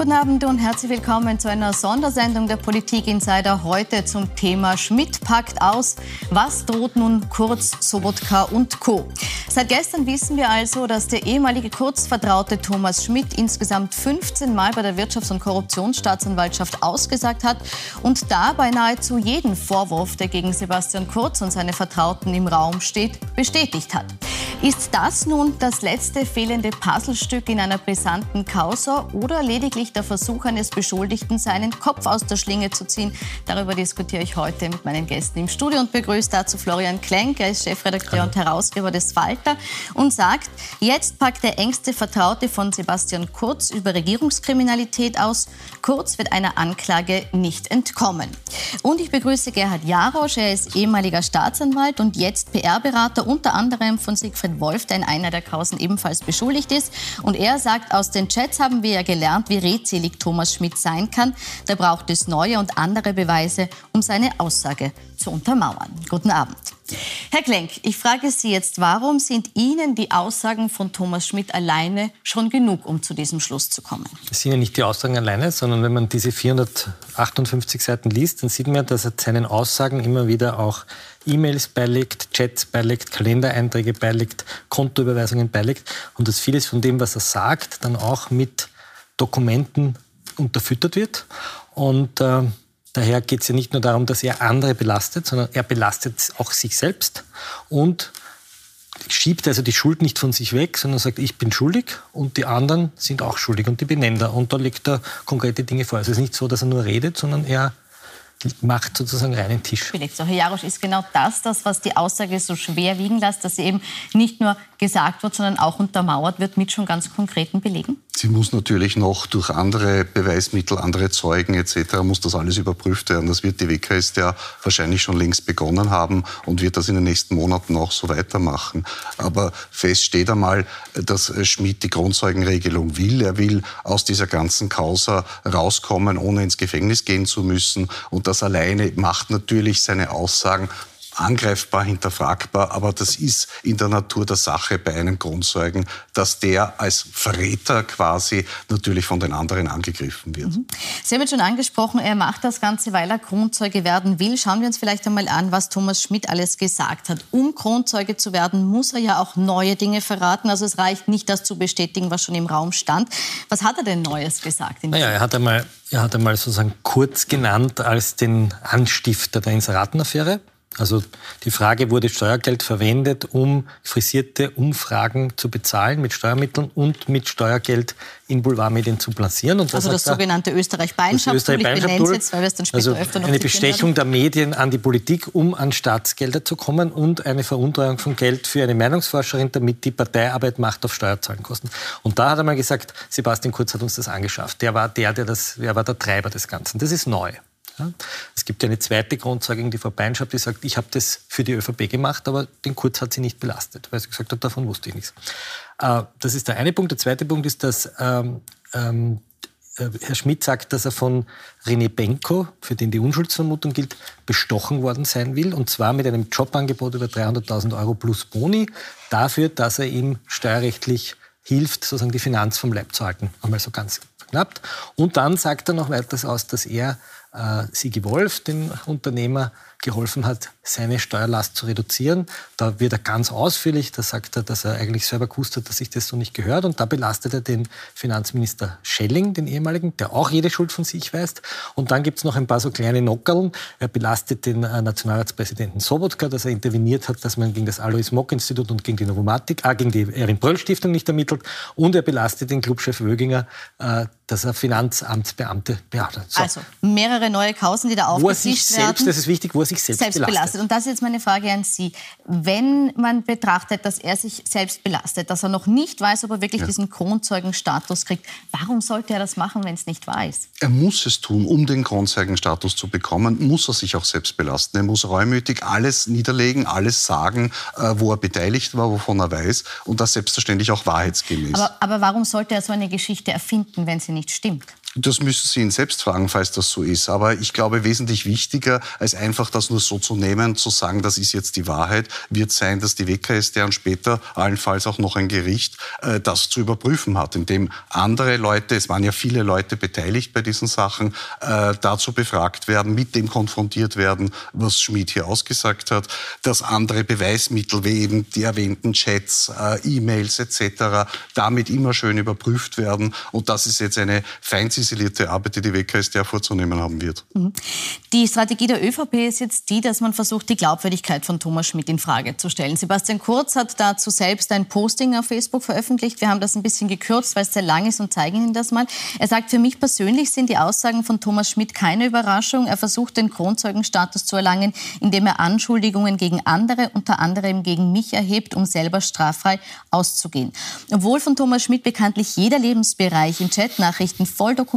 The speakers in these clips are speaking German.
Guten Abend und herzlich willkommen zu einer Sondersendung der Politik Insider heute zum Thema Schmidt packt aus. Was droht nun Kurz, Sobotka und Co. Seit gestern wissen wir also, dass der ehemalige Kurzvertraute Thomas Schmidt insgesamt 15 Mal bei der Wirtschafts- und Korruptionsstaatsanwaltschaft ausgesagt hat und dabei nahezu jeden Vorwurf, der gegen Sebastian Kurz und seine Vertrauten im Raum steht, bestätigt hat. Ist das nun das letzte fehlende Puzzlestück in einer brisanten Causa oder lediglich der Versuch eines Beschuldigten, seinen Kopf aus der Schlinge zu ziehen? Darüber diskutiere ich heute mit meinen Gästen im Studio und begrüße dazu Florian Klenk. Er ist Chefredakteur und Herausgeber des Falter und sagt, jetzt packt der engste Vertraute von Sebastian Kurz über Regierungskriminalität aus. Kurz wird einer Anklage nicht entkommen. Und ich begrüße Gerhard Jarosch. Er ist ehemaliger Staatsanwalt und jetzt PR-Berater unter anderem von Siegfried Manfred Wolf, der in einer der Kausen ebenfalls beschuldigt ist. Und er sagt, aus den Chats haben wir ja gelernt, wie redselig Thomas Schmidt sein kann. Da braucht es neue und andere Beweise, um seine Aussage zu untermauern. Guten Abend. Herr Klenk, ich frage Sie jetzt, warum sind Ihnen die Aussagen von Thomas Schmidt alleine schon genug, um zu diesem Schluss zu kommen? Es sind ja nicht die Aussagen alleine, sondern wenn man diese 458 Seiten liest, dann sieht man, dass er seinen Aussagen immer wieder auch E-Mails beilegt, Chats beilegt, Kalendereinträge beilegt, Kontoüberweisungen beilegt und dass vieles von dem, was er sagt, dann auch mit Dokumenten unterfüttert wird. Und äh, daher geht es ja nicht nur darum, dass er andere belastet, sondern er belastet auch sich selbst und schiebt also die Schuld nicht von sich weg, sondern sagt, ich bin schuldig und die anderen sind auch schuldig und die benennt er. Und da legt er konkrete Dinge vor. Also es ist nicht so, dass er nur redet, sondern er macht sozusagen reinen Tisch. So, Herr Jarosch, ist genau das das, was die Aussage so schwer wiegen lässt, dass sie eben nicht nur gesagt wird, sondern auch untermauert wird mit schon ganz konkreten Belegen? Sie muss natürlich noch durch andere Beweismittel, andere Zeugen etc. muss das alles überprüft werden. Das wird die WKS ja wahrscheinlich schon längst begonnen haben und wird das in den nächsten Monaten auch so weitermachen. Aber fest steht einmal, dass Schmidt die Grundzeugenregelung will. Er will aus dieser ganzen Causa rauskommen, ohne ins Gefängnis gehen zu müssen. Und das alleine macht natürlich seine Aussagen angreifbar, hinterfragbar, aber das ist in der Natur der Sache bei einem Grundzeugen, dass der als Verräter quasi natürlich von den anderen angegriffen wird. Mhm. Sie haben jetzt schon angesprochen, er macht das Ganze, weil er Kronzeuge werden will. Schauen wir uns vielleicht einmal an, was Thomas Schmidt alles gesagt hat. Um Kronzeuge zu werden, muss er ja auch neue Dinge verraten. Also es reicht nicht, das zu bestätigen, was schon im Raum stand. Was hat er denn Neues gesagt? naja, er hat einmal er hat einmal sozusagen kurz genannt als den Anstifter der Inseratenaffäre. Also die Frage, wurde Steuergeld verwendet, um frisierte Umfragen zu bezahlen mit Steuermitteln und mit Steuergeld in Boulevardmedien zu platzieren. Und also das sogenannte Österreich-Beinschaftstul. Österreich jetzt, weil wir es dann später also öfter noch Eine Bestechung werden. der Medien an die Politik, um an Staatsgelder zu kommen und eine Veruntreuung von Geld für eine Meinungsforscherin, damit die Parteiarbeit macht auf Steuerzahlenkosten. Und da hat er mal gesagt, Sebastian Kurz hat uns das angeschafft. Der war der, der das, der war der Treiber des Ganzen. Das ist neu. Es gibt ja eine zweite Grundzeugung, die Frau Beinschaft, die sagt, ich habe das für die ÖVP gemacht, aber den Kurz hat sie nicht belastet, weil sie gesagt hat, davon wusste ich nichts. Äh, das ist der eine Punkt. Der zweite Punkt ist, dass ähm, ähm, äh, Herr Schmidt sagt, dass er von René Benko, für den die Unschuldsvermutung gilt, bestochen worden sein will. Und zwar mit einem Jobangebot über 300.000 Euro plus Boni dafür, dass er ihm steuerrechtlich hilft, sozusagen die Finanz vom Leib zu halten. Einmal so ganz knapp. Und dann sagt er noch weiter aus, dass er Sigi Wolf, den Unternehmer, geholfen hat, seine Steuerlast zu reduzieren. Da wird er ganz ausführlich, da sagt er, dass er eigentlich selber gewusst hat, dass sich das so nicht gehört. Und da belastet er den Finanzminister Schelling, den ehemaligen, der auch jede Schuld von sich weist. Und dann gibt es noch ein paar so kleine Nockerln. Er belastet den äh, Nationalratspräsidenten Sobotka, dass er interveniert hat, dass man gegen das Alois Mock Institut und gegen die Novomatik, äh, gegen die Erin Bröll Stiftung nicht ermittelt. Und er belastet den Clubchef Wöginger, äh, dass er Finanzamtsbeamte behandelt. So. Also mehrere neue Kausen, die da aufgetischt werden. das ist wichtig, wo er sich selbst, selbst belastet. belastet. Und das ist jetzt meine Frage an Sie. Wenn man betrachtet, dass er sich selbst belastet, dass er noch nicht weiß, ob er wirklich ja. diesen Kronzeugenstatus kriegt, warum sollte er das machen, wenn es nicht weiß? Er muss es tun, um den Kronzeugenstatus zu bekommen, muss er sich auch selbst belasten. Er muss reumütig alles niederlegen, alles sagen, äh, wo er beteiligt war, wovon er weiß und das selbstverständlich auch wahrheitsgemäß. Aber, aber warum sollte er so eine Geschichte erfinden, wenn sie nicht stimmt? Das müssen Sie ihn selbst fragen, falls das so ist. Aber ich glaube, wesentlich wichtiger, als einfach das nur so zu nehmen, zu sagen, das ist jetzt die Wahrheit, wird sein, dass die WKStA und später allenfalls auch noch ein Gericht äh, das zu überprüfen hat, indem andere Leute, es waren ja viele Leute beteiligt bei diesen Sachen, äh, dazu befragt werden, mit dem konfrontiert werden, was Schmidt hier ausgesagt hat, dass andere Beweismittel wie eben die erwähnten Chats, äh, E-Mails etc. damit immer schön überprüft werden. Und das ist jetzt eine fein ziselierte Arbeit, die die WKStA vorzunehmen haben wird. Mhm. Die Strategie der ÖVP ist jetzt die, dass man versucht, die Glaubwürdigkeit von Thomas Schmidt in Frage zu stellen. Sebastian Kurz hat dazu selbst ein Posting auf Facebook veröffentlicht. Wir haben das ein bisschen gekürzt, weil es sehr lang ist und zeigen Ihnen das mal. Er sagt, für mich persönlich sind die Aussagen von Thomas Schmidt keine Überraschung. Er versucht, den Kronzeugenstatus zu erlangen, indem er Anschuldigungen gegen andere, unter anderem gegen mich, erhebt, um selber straffrei auszugehen. Obwohl von Thomas Schmidt bekanntlich jeder Lebensbereich in Chatnachrichten voll dokumentiert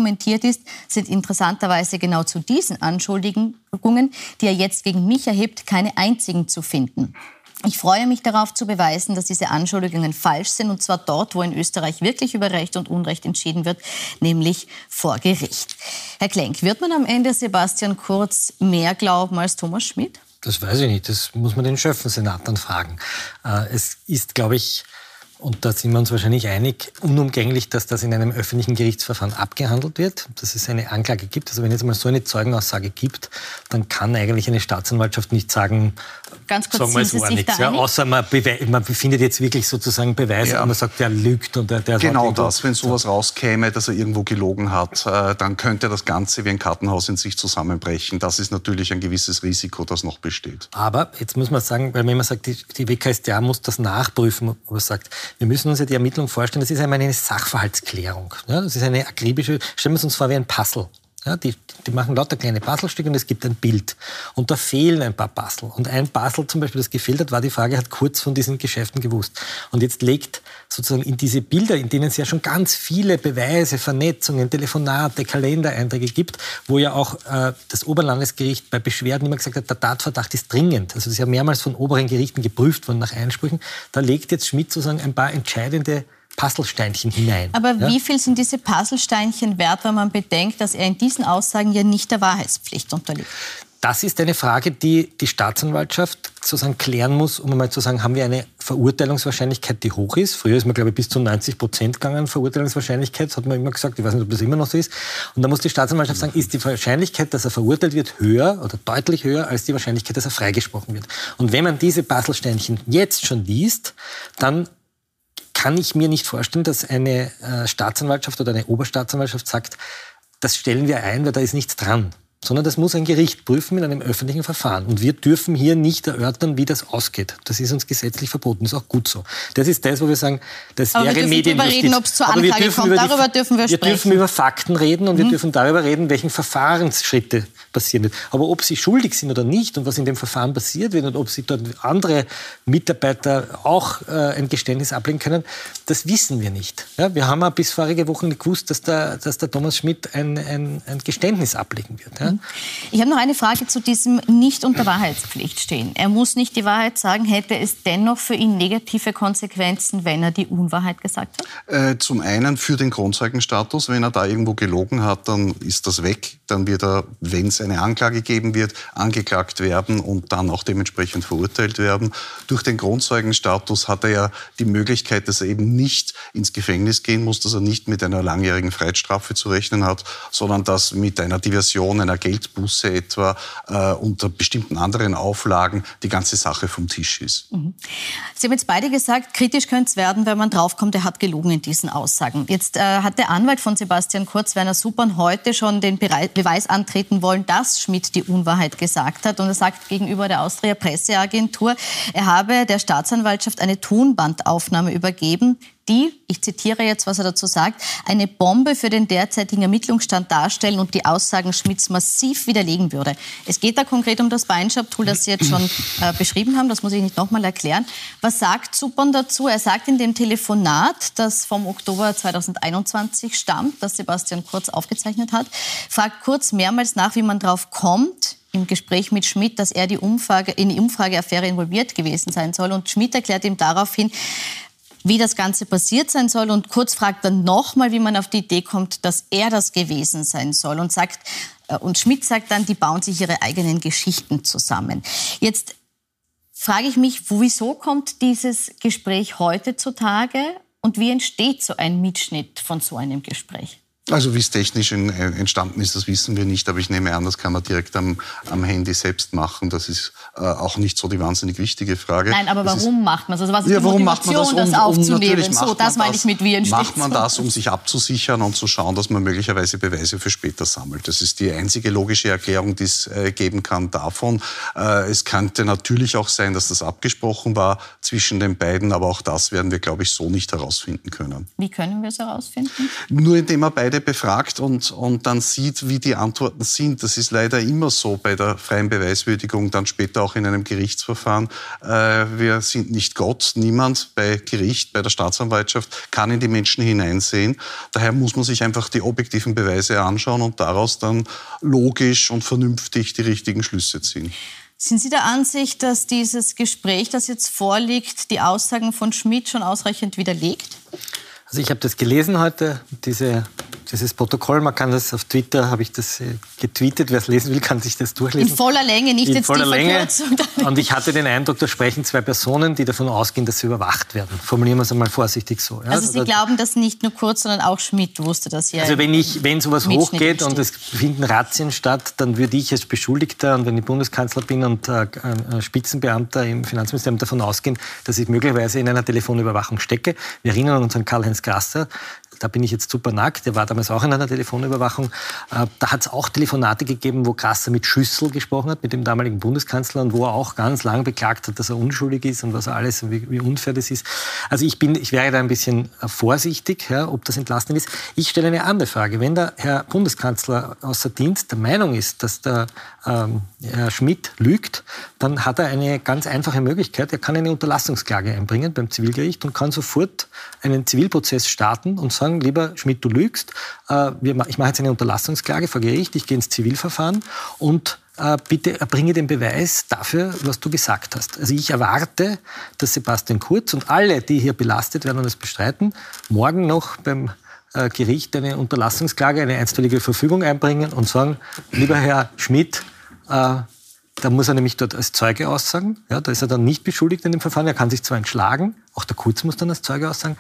ist, sind interessanterweise genau zu diesen Anschuldigungen, die er jetzt gegen mich erhebt, keine einzigen zu finden. Ich freue mich darauf zu beweisen, dass diese Anschuldigungen falsch sind, und zwar dort, wo in Österreich wirklich über Recht und Unrecht entschieden wird, nämlich vor Gericht. Herr Klenk, wird man am Ende Sebastian Kurz mehr glauben als Thomas Schmidt? Das weiß ich nicht. Das muss man den Schöffensenat dann fragen. Äh, es ist, glaube ich, und da sind wir uns wahrscheinlich einig, unumgänglich, dass das in einem öffentlichen Gerichtsverfahren abgehandelt wird, dass es eine Anklage gibt. Also wenn es mal so eine Zeugenaussage gibt, dann kann eigentlich eine Staatsanwaltschaft nicht sagen, Ganz kurz, sagen wir es war nichts. Ja, außer man, man, befindet jetzt wirklich sozusagen Beweise ja. und man sagt, der lügt. Und der, der genau das, wenn sowas rauskäme, dass er irgendwo gelogen hat, äh, dann könnte das Ganze wie ein Kartenhaus in sich zusammenbrechen. Das ist natürlich ein gewisses Risiko, das noch besteht. Aber jetzt muss man sagen, weil wenn man sagt, die, die WKStA muss das nachprüfen, wo man sagt, wir müssen uns ja die Ermittlung vorstellen, das ist einmal eine Sachverhaltsklärung. Das ist eine akribische, stellen wir es uns vor wie ein Puzzle. Ja, die, die machen lauter kleine Puzzlestücke und es gibt ein Bild. Und da fehlen ein paar Puzzle. Und ein Puzzle zum Beispiel, das gefehlt hat, war die Frage, hat kurz von diesen Geschäften gewusst. Und jetzt legt sozusagen in diese Bilder, in denen es ja schon ganz viele Beweise, Vernetzungen, Telefonate, Kalendereinträge gibt, wo ja auch äh, das Oberlandesgericht bei Beschwerden immer gesagt hat, der Tatverdacht ist dringend. Also das ist ja mehrmals von oberen Gerichten geprüft worden nach Einsprüchen. Da legt jetzt Schmidt sozusagen ein paar entscheidende Puzzlesteinchen hinein. Aber ja? wie viel sind diese Puzzlesteinchen wert, wenn man bedenkt, dass er in diesen Aussagen ja nicht der Wahrheitspflicht unterliegt? Das ist eine Frage, die die Staatsanwaltschaft sozusagen klären muss, um einmal zu sagen, haben wir eine Verurteilungswahrscheinlichkeit, die hoch ist. Früher ist man, glaube ich, bis zu 90 Prozent gegangen, Verurteilungswahrscheinlichkeit, das hat man immer gesagt. Ich weiß nicht, ob das immer noch so ist. Und da muss die Staatsanwaltschaft sagen, ist die Wahrscheinlichkeit, dass er verurteilt wird, höher oder deutlich höher als die Wahrscheinlichkeit, dass er freigesprochen wird. Und wenn man diese Puzzlesteinchen jetzt schon liest, dann kann ich mir nicht vorstellen, dass eine äh, Staatsanwaltschaft oder eine Oberstaatsanwaltschaft sagt, das stellen wir ein, weil da ist nichts dran sondern das muss ein Gericht prüfen in einem öffentlichen Verfahren. Und wir dürfen hier nicht erörtern, wie das ausgeht. Das ist uns gesetzlich verboten. Das ist auch gut so. Das ist das, wo wir sagen, das Aber wäre Medienjustiz. Aber wir dürfen reden, ob es zur Anklage kommt. Darüber dürfen wir, wir sprechen. Wir dürfen über Fakten reden und mhm. wir dürfen darüber reden, welchen Verfahrensschritte passieren wird. Aber ob sie schuldig sind oder nicht und was in dem Verfahren passiert wird und ob sie dort andere Mitarbeiter auch äh, ein Geständnis ablegen können, das wissen wir nicht. Ja, wir haben ja bis vorige Woche nicht gewusst, dass der, dass der Thomas Schmidt ein, ein, ein Geständnis ablegen wird. Ja. Ich habe noch eine Frage zu diesem nicht unter Wahrheitspflicht stehen. Er muss nicht die Wahrheit sagen. Hätte es dennoch für ihn negative Konsequenzen, wenn er die Unwahrheit gesagt hat? Äh, zum einen für den Grundzeugenstatus. Wenn er da irgendwo gelogen hat, dann ist das weg. Dann wird er, wenn es eine Anklage geben wird, angeklagt werden und dann auch dementsprechend verurteilt werden. Durch den Grundzeugenstatus hat er ja die Möglichkeit, dass er eben nicht ins Gefängnis gehen muss, dass er nicht mit einer langjährigen Freiheitsstrafe zu rechnen hat, sondern dass mit einer Diversion, einer Geldbuße etwa äh, unter bestimmten anderen Auflagen die ganze Sache vom Tisch ist. Mhm. Sie haben jetzt beide gesagt, kritisch könnte es werden, wenn man draufkommt, er hat gelogen in diesen Aussagen. Jetzt äh, hat der Anwalt von Sebastian Kurz, Werner Supern, heute schon den Beweis antreten wollen, dass Schmidt die Unwahrheit gesagt hat. Und er sagt gegenüber der Austria Presseagentur, er habe der Staatsanwaltschaft eine Tonbandaufnahme übergeben, die, ich zitiere jetzt, was er dazu sagt, eine Bombe für den derzeitigen Ermittlungsstand darstellen und die Aussagen Schmidts massiv widerlegen würde. Es geht da konkret um das Beinschab-Tool, das Sie jetzt schon äh, beschrieben haben. Das muss ich nicht nochmal erklären. Was sagt Supern dazu? Er sagt in dem Telefonat, das vom Oktober 2021 stammt, das Sebastian Kurz aufgezeichnet hat, fragt Kurz mehrmals nach, wie man drauf kommt, im Gespräch mit Schmidt, dass er die Umfrage, in die Umfrageaffäre involviert gewesen sein soll. Und Schmidt erklärt ihm daraufhin, wie das Ganze passiert sein soll. Und Kurz fragt dann nochmal, wie man auf die Idee kommt, dass er das gewesen sein soll. Und sagt, äh, und Schmidt sagt dann, die bauen sich ihre eigenen Geschichten zusammen. Jetzt frage ich mich, wieso kommt dieses Gespräch heute zutage und wie entsteht so ein Mitschnitt von so einem Gespräch? Also wie es technisch äh, entstanden ist, das wissen wir nicht, aber ich nehme an, das kann man direkt am, am Handy selbst machen. Das ist äh, auch nicht so die wahnsinnig wichtige Frage. Nein, aber das warum ist, macht man das? Also was ist ja, die warum Motivation, macht man das, um, das aufzunehmen? Um, so, das meine ich mit wie entsteht Macht man das, um sich abzusichern und zu schauen, dass man möglicherweise Beweise für später sammelt. Das ist die einzige logische Erklärung, die es äh, geben kann davon. Äh, es könnte natürlich auch sein, dass das abgesprochen war zwischen den beiden, aber auch das werden wir, glaube ich, so nicht herausfinden können. Wie können wir es herausfinden? Nur indem man beide befragt und und, und dann sieht, wie die Antworten sind. Das ist leider immer so bei der freien Beweiswürdigung, dann später auch in einem Gerichtsverfahren. Äh, wir sind nicht Gott, niemand bei Gericht, bei der Staatsanwaltschaft kann in die Menschen hineinsehen. Daher muss man sich einfach die objektiven Beweise anschauen und daraus dann logisch und vernünftig die richtigen Schlüsse ziehen. Sind Sie der Ansicht, dass dieses Gespräch, das jetzt vorliegt, die Aussagen von Schmidt schon ausreichend widerlegt? Also ich habe das gelesen heute, diese dieses Protokoll. Man kann das auf Twitter, habe ich das äh, getweetet. Wer es lesen will, kann sich das durchlesen. In voller Länge, nicht In jetzt voller die Länge. Und ich hatte den Eindruck, da sprechen zwei Personen, die davon ausgehen, dass sie überwacht werden. Formulieren wir es einmal vorsichtig so. Ja? Also Sie also, glauben, dass nicht nur Kurz, sondern auch Schmidt wusste das ja. Also wenn, ich, wenn sowas hochgeht und es finden Razzien statt, dann würde ich als Beschuldigter und wenn ich Bundeskanzler bin und äh, Spitzenbeamter im Finanzministerium davon ausgehen, dass ich möglicherweise in einer Telefonüberwachung stecke. Wir erinnern uns an Karl-Heinz Grasser, da bin ich jetzt super nackt, der war damals auch in einer Telefonüberwachung. Äh, da hat es auch Telefonate gegeben, wo Grasser mit Schüssel gesprochen hat, mit dem damaligen Bundeskanzler und wo er auch ganz lang beklagt hat, dass er unschuldig ist und was alles, wie, wie unfair das ist. Also ich, bin, ich wäre da ein bisschen äh, vorsichtig, ja, ob das entlastend ist. Ich stelle eine andere Frage. Wenn der Herr Bundeskanzler außer Dienst der Meinung ist, dass der ähm, Herr Schmidt lügt, dann hat er eine ganz einfache Möglichkeit. Er kann eine Unterlassungsklage einbringen beim Zivilgericht und kann sofort einen Zivilprozess starten und sagen, lieber Schmidt, du lügst. Äh, ich mache jetzt eine Unterlassungsklage vor Gericht, ich gehe ins Zivilverfahren und äh, bitte erbringe den Beweis dafür, was du gesagt hast. Also ich erwarte, dass Sebastian Kurz und alle, die hier belastet werden und es bestreiten, morgen noch beim äh, Gericht eine Unterlassungsklage, eine einstweilige Verfügung einbringen und sagen, lieber Herr Schmidt, da muss er nämlich dort als Zeuge aussagen. Ja, da ist er dann nicht beschuldigt in dem Verfahren. Er kann sich zwar entschlagen, auch der Kurz muss dann als Zeuge aussagen.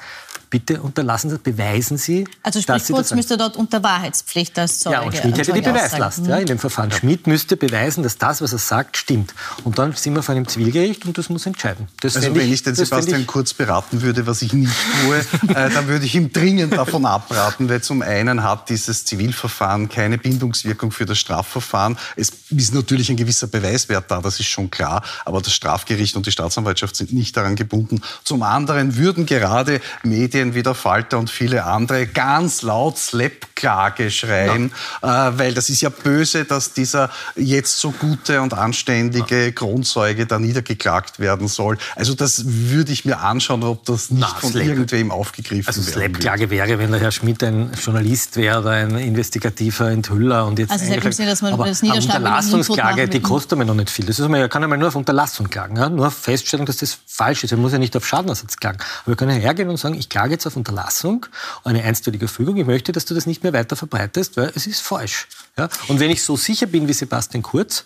Bitte unterlassen Sie, beweisen Sie. Also sprich, Kurz müsste dort unter Wahrheitspflicht als Zeuge. Ja, und Schmidt hätte die Beweislast ja, in dem Verfahren. Ja. Schmidt müsste beweisen, dass das, was er sagt, stimmt. Und dann sind wir vor einem Zivilgericht und das muss entscheiden. Das also wenn ich, ich den Sebastian ich, Kurz beraten würde, was ich nicht tue, äh, dann würde ich ihm dringend davon abraten, weil zum einen hat dieses Zivilverfahren keine Bindungswirkung für das Strafverfahren. Es ist natürlich ein gewisser Beweiswert da, das ist schon klar, aber das Strafgericht und die Staatsanwaltschaft sind nicht daran gebunden. Zum anderen würden gerade Medien wie der Falter und viele andere ganz laut Slap-Klage schreien, ja. äh, weil das ist ja böse, dass dieser jetzt so gute und anständige ja. Kronzeuge da niedergeklagt werden soll. Also das würde ich mir anschauen, ob das nicht Na, von Slap. irgendwem aufgegriffen also werden Also Slap-Klage wäre, wenn der Herr Schmidt ein Journalist wäre oder ein investigativer Enthüller und jetzt also Sie Sinn, dass man aber das Unterlassungsklage, die kostet mir noch nicht viel. Das ist, man kann einmal nur auf Unterlassung klagen, ja? nur feststellen, dass das falsch ist. Man muss ja nicht auf Schadenersatz klagen. Aber wir können hergehen und sagen, ich klage jetzt auf Unterlassung, eine einstweilige Fügung. Ich möchte, dass du das nicht mehr weiter verbreitest, weil es ist falsch. Ja? Und wenn ich so sicher bin wie Sebastian Kurz,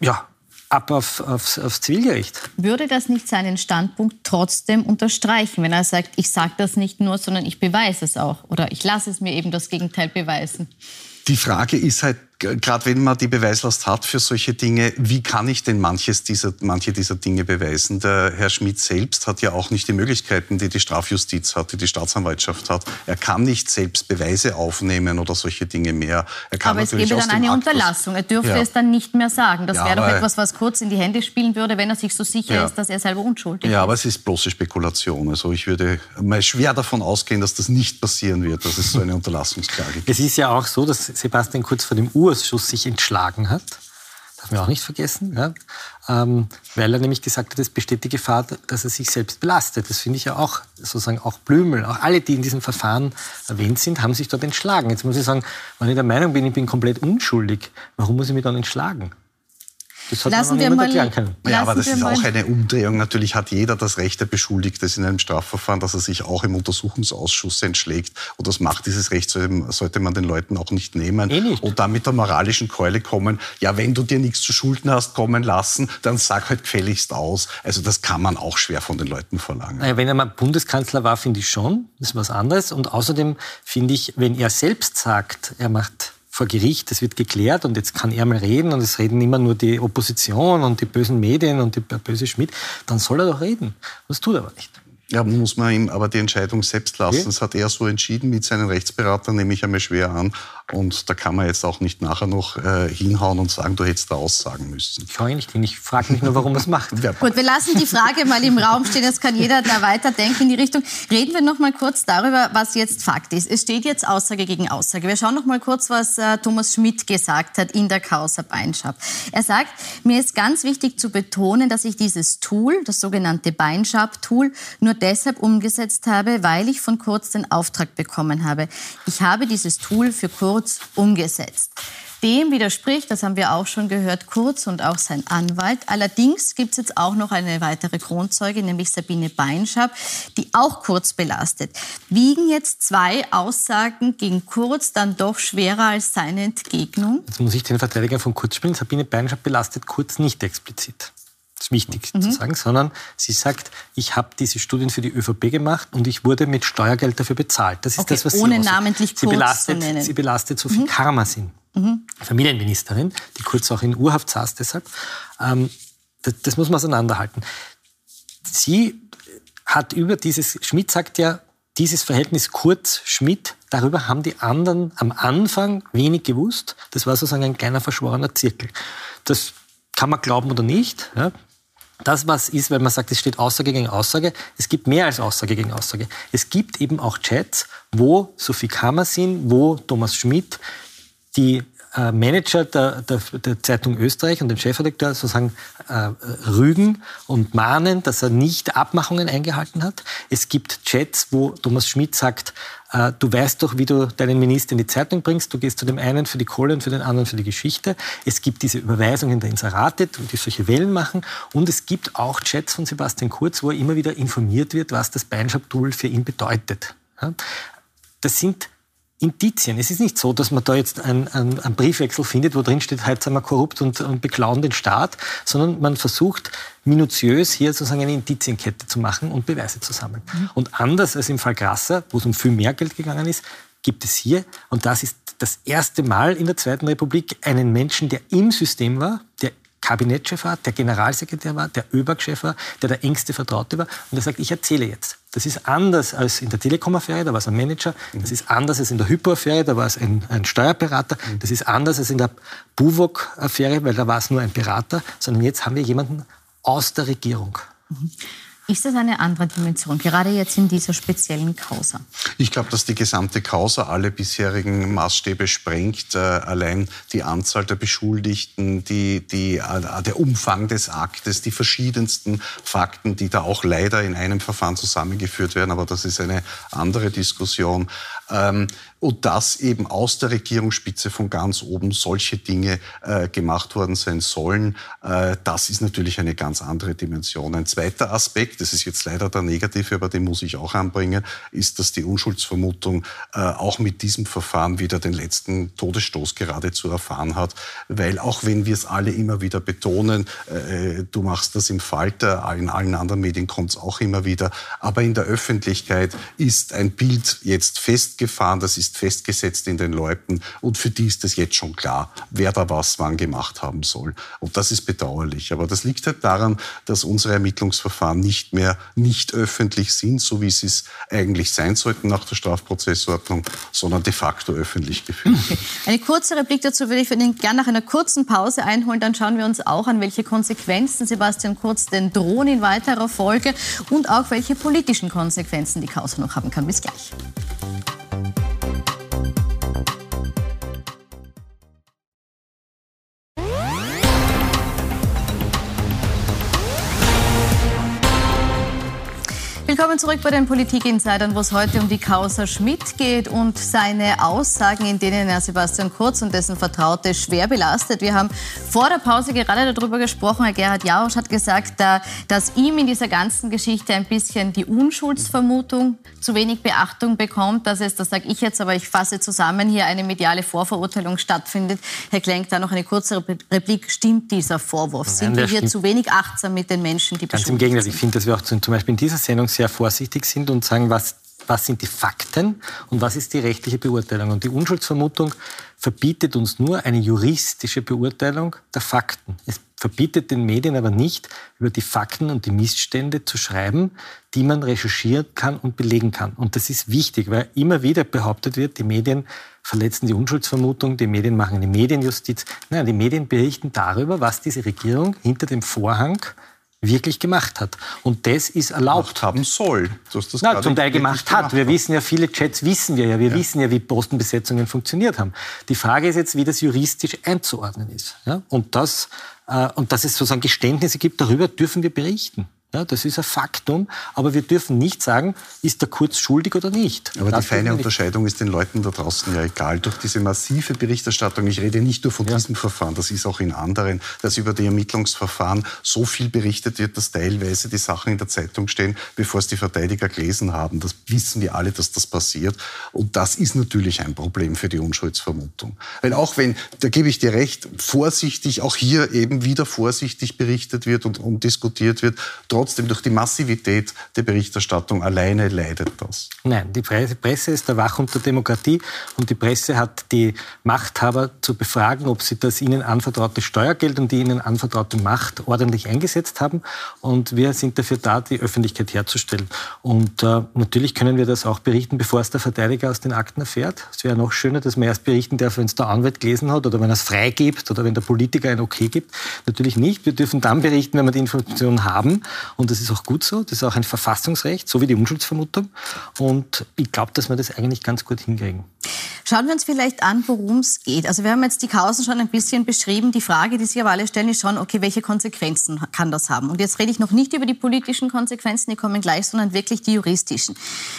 ja, ab auf, aufs, aufs Zivilgericht. Würde das nicht seinen Standpunkt trotzdem unterstreichen, wenn er sagt, ich sage das nicht nur, sondern ich beweise es auch oder ich lasse es mir eben das Gegenteil beweisen? Die Frage ist halt, gerade wenn man die Beweislast hat für solche Dinge, wie kann ich denn manches dieser, manche dieser Dinge beweisen? Der Herr Schmidt selbst hat ja auch nicht die Möglichkeiten, die die Strafjustiz hat, die die Staatsanwaltschaft hat. Er kann nicht selbst Beweise aufnehmen oder solche Dinge mehr. aber es gäbe dann eine Akt Unterlassung. Er dürfte ja. es dann nicht mehr sagen. Das ja, wäre doch etwas, was kurz in die Hände spielen würde, wenn er sich so sicher ja. ist, dass er selber unschuldig ist. Ja, aber es ist bloße Spekulation. Also ich würde mal schwer davon ausgehen, dass das nicht passieren wird, dass es so eine Unterlassungsklage gibt. Es ist ja auch so, dass Sebastian Kurz vor dem Urausschuss sich entschlagen hat. Darf man auch nicht vergessen, ja? ähm, weil er nämlich gesagt hat, es besteht die Gefahr, dass er sich selbst belastet. Das finde ich ja auch, sozusagen auch Blümel, auch alle, die in diesem Verfahren erwähnt sind, haben sich dort entschlagen. Jetzt muss ich sagen, wenn ich der Meinung bin, ich bin komplett unschuldig, warum muss ich mich dann entschlagen? Das hat Lassen man noch erklären können. Ja, aber das ist auch eine Umdrehung. Natürlich hat jeder das Recht der Beschuldigte in einem Strafverfahren, dass er sich auch im Untersuchungsausschuss entschlägt. Und das macht dieses Recht sollte man den Leuten auch nicht nehmen. Eh nicht. Und dann mit der moralischen Keule kommen, ja, wenn du dir nichts zu Schulden hast kommen lassen, dann sag halt gefälligst aus. Also das kann man auch schwer von den Leuten verlangen. Naja, wenn er mal Bundeskanzler war, finde ich schon. Das ist was anderes. Und außerdem finde ich, wenn er selbst sagt, er macht vor Gericht, das wird geklärt und jetzt kann er mal reden und es reden immer nur die Opposition und die bösen Medien und die böse Schmidt, dann soll er doch reden. Das tut er aber nicht. Ja, muss man ihm aber die Entscheidung selbst lassen. Okay. Das hat er so entschieden mit seinen Rechtsberatern, nehme ich einmal schwer an. Und da kann man jetzt auch nicht nachher noch äh, hinhauen und sagen, du hättest da aussagen müssen. Ich höre nicht hin. Ich frage mich nur, warum er es macht. Gut, wir lassen die Frage mal im Raum stehen. Jetzt kann jeder da weiterdenken in die Richtung. Reden wir noch mal kurz darüber, was jetzt Fakt ist. Es steht jetzt Aussage gegen Aussage. Wir schauen noch mal kurz, was äh, Thomas Schmidt gesagt hat in der Causa Beinschab. Er sagt, mir ist ganz wichtig zu betonen, dass ich dieses Tool, das sogenannte Beinschab-Tool, nur deshalb umgesetzt habe, weil ich von Kurz den Auftrag bekommen habe. Ich habe dieses Tool für Kurz Kurz umgesetzt. Dem widerspricht, das haben wir auch schon gehört, Kurz und auch sein Anwalt. Allerdings gibt es jetzt auch noch eine weitere Kronzeuge, nämlich Sabine Beinschab, die auch Kurz belastet. Wiegen jetzt zwei Aussagen gegen Kurz dann doch schwerer als seine Entgegnung? Jetzt muss ich den Verteidiger von Kurz spielen. Sabine Beinschab belastet Kurz nicht explizit. Ist wichtig mhm. zu sagen, sondern sie sagt, ich habe diese Studien für die ÖVP gemacht und ich wurde mit Steuergeld dafür bezahlt. Das ist okay, das, was ohne sie namentlich sie belastet, zu nennen. Sie belastet Sophie mhm. Karmasin, mhm. Familienministerin, die kurz auch in Urhaft saß deshalb. Ähm, das, das muss man auseinanderhalten. Sie hat über dieses, Schmidt sagt ja, dieses Verhältnis Kurz-Schmidt, darüber haben die anderen am Anfang wenig gewusst. Das war sozusagen ein kleiner verschworener Zirkel. Das kann man glauben oder nicht. Ja. Das, was ist, wenn man sagt, es steht Aussage gegen Aussage, es gibt mehr als Aussage gegen Aussage. Es gibt eben auch Chats, wo Sophie Kammersin, wo Thomas Schmidt die Manager der, der, der, Zeitung Österreich und den Chefredakteur sozusagen äh, rügen und mahnen, dass er nicht Abmachungen eingehalten hat. Es gibt Chats, wo Thomas Schmidt sagt, äh, du weißt doch, wie du deinen Minister in die Zeitung bringst. Du gehst zu dem einen für die Kohle und für den anderen für die Geschichte. Es gibt diese Überweisungen der Inserate, die solche Wellen machen. Und es gibt auch Chats von Sebastian Kurz, wo er immer wieder informiert wird, was das Beinschab-Tool für ihn bedeutet. Das sind Indizien. Es ist nicht so, dass man da jetzt einen, einen, einen Briefwechsel findet, wo drin steht, heute sind wir korrupt und, und beklauen den Staat, sondern man versucht minutiös hier sozusagen eine Indizienkette zu machen und Beweise zu sammeln. Mhm. Und anders als im Fall Grasser, wo es um viel mehr Geld gegangen ist, gibt es hier, und das ist das erste Mal in der Zweiten Republik, einen Menschen, der im System war, der Kabinettschef war, der Generalsekretär war, der ÖBAG-Chef war, der der engste Vertraute war. Und er sagt, ich erzähle jetzt. Das ist anders als in der Telekom-Affäre, da war es ein Manager. Das ist anders als in der Hypo-Affäre, da war es ein, ein, Steuerberater. Das ist anders als in der Buwok-Affäre, weil da war es nur ein Berater. Sondern jetzt haben wir jemanden aus der Regierung. Mhm. Ist das eine andere Dimension, gerade jetzt in dieser speziellen Causa? Ich glaube, dass die gesamte Causa alle bisherigen Maßstäbe sprengt. Äh, allein die Anzahl der Beschuldigten, die, die, äh, der Umfang des Aktes, die verschiedensten Fakten, die da auch leider in einem Verfahren zusammengeführt werden. Aber das ist eine andere Diskussion. Ähm, und dass eben aus der Regierungsspitze von ganz oben solche Dinge äh, gemacht worden sein sollen, äh, das ist natürlich eine ganz andere Dimension. Ein zweiter Aspekt, das ist jetzt leider der negative, aber den muss ich auch anbringen, ist, dass die Unschuldsvermutung äh, auch mit diesem Verfahren wieder den letzten Todesstoß geradezu erfahren hat, weil auch wenn wir es alle immer wieder betonen, du machst das im Falter, in allen anderen Medien kommt es auch immer wieder, aber in der Öffentlichkeit ist ein Bild jetzt festgefahren, das ist festgesetzt in den Leuten und für die ist es jetzt schon klar, wer da was wann gemacht haben soll. Und das ist bedauerlich. Aber das liegt halt daran, dass unsere Ermittlungsverfahren nicht mehr nicht öffentlich sind, so wie sie es eigentlich sein sollten nach der Strafprozessordnung, sondern de facto öffentlich geführt. Okay. Eine kurze Replik dazu würde ich für den gerne nach einer kurzen Pause einholen. Dann schauen wir uns auch an, welche Konsequenzen Sebastian Kurz denn drohen in weiterer Folge und auch welche politischen Konsequenzen die Causa noch haben kann. Bis gleich. Willkommen zurück bei den Politik-Insidern, wo es heute um die Causa Schmidt geht und seine Aussagen, in denen er Sebastian Kurz und dessen Vertraute schwer belastet. Wir haben vor der Pause gerade darüber gesprochen. Herr Gerhard Jausch hat gesagt, dass ihm in dieser ganzen Geschichte ein bisschen die Unschuldsvermutung zu wenig Beachtung bekommt, dass es, das sage ich jetzt, aber ich fasse zusammen, hier eine mediale Vorverurteilung stattfindet. Herr Klenk, da noch eine kurze Replik. Stimmt dieser Vorwurf? Sind Nein, wir hier zu wenig achtsam mit den Menschen, die Ganz im Gegenteil. Ich finde, dass wir auch zum Beispiel in dieser Sendung sehr vorsichtig sind und sagen, was, was sind die Fakten und was ist die rechtliche Beurteilung. Und die Unschuldsvermutung verbietet uns nur eine juristische Beurteilung der Fakten. Es verbietet den Medien aber nicht, über die Fakten und die Missstände zu schreiben, die man recherchieren kann und belegen kann. Und das ist wichtig, weil immer wieder behauptet wird, die Medien verletzen die Unschuldsvermutung, die Medien machen eine Medienjustiz. Nein, die Medien berichten darüber, was diese Regierung hinter dem Vorhang wirklich gemacht hat. Und das ist erlaubt. Gemacht haben soll. Das das Na, zum Teil gemacht hat. wir wissen ja, viele Chats wissen wir ja. Wir ja. wissen ja, wie Postenbesetzungen funktioniert haben. Die Frage ist jetzt, wie das juristisch einzuordnen ist. Ja? Und, das, äh, und dass es sozusagen Geständnisse gibt, darüber dürfen wir berichten. Ja, das ist ein Faktum, aber wir dürfen nicht sagen, ist der Kurz schuldig oder nicht. Aber das die feine Unterscheidung ist den Leuten da draußen ja egal. Durch diese massive Berichterstattung, ich rede nicht nur von ja. diesem Verfahren, das ist auch in anderen, dass über die Ermittlungsverfahren so viel berichtet wird, dass teilweise die Sachen in der Zeitung stehen, bevor es die Verteidiger gelesen haben. Das wissen wir alle, dass das passiert. Und das ist natürlich ein Problem für die Unschuldsvermutung. Weil auch wenn, da gebe ich dir recht, vorsichtig, auch hier eben wieder vorsichtig berichtet wird und, diskutiert wird, trotzdem durch die Massivität der Berichterstattung alleine leidet das. Nein, die Presse ist der Wachhund der Demokratie und die Presse hat die Machthaber zu befragen, ob sie das ihnen anvertraute Steuergeld und die ihnen anvertraute Macht ordentlich eingesetzt haben. Und wir sind dafür da, die Öffentlichkeit herzustellen. Und äh, natürlich können wir das auch berichten, bevor es der Verteidiger aus den Akten erfährt. Es wäre noch schöner, dass man erst berichten darf, wenn es der Anwalt gelesen hat oder wenn er es freigibt oder wenn der Politiker ein Okay gibt. Natürlich nicht. Wir dürfen dann berichten, wenn wir die Informationen haben. Und das ist auch gut so. Das ist auch ein Verfassungsrecht, so wie die Unschuldsvermutung. Und ich glaube, dass wir das eigentlich ganz gut hinkriegen. Schauen wir uns vielleicht an, worum es geht. Also wir haben jetzt die Kausen schon ein bisschen beschrieben. Die Frage, die sich aber alle stellen, ist schon, okay, welche Konsequenzen kann das haben? Und jetzt rede ich noch nicht über die politischen Konsequenzen, die kommen gleich, sondern wirklich die juristischen.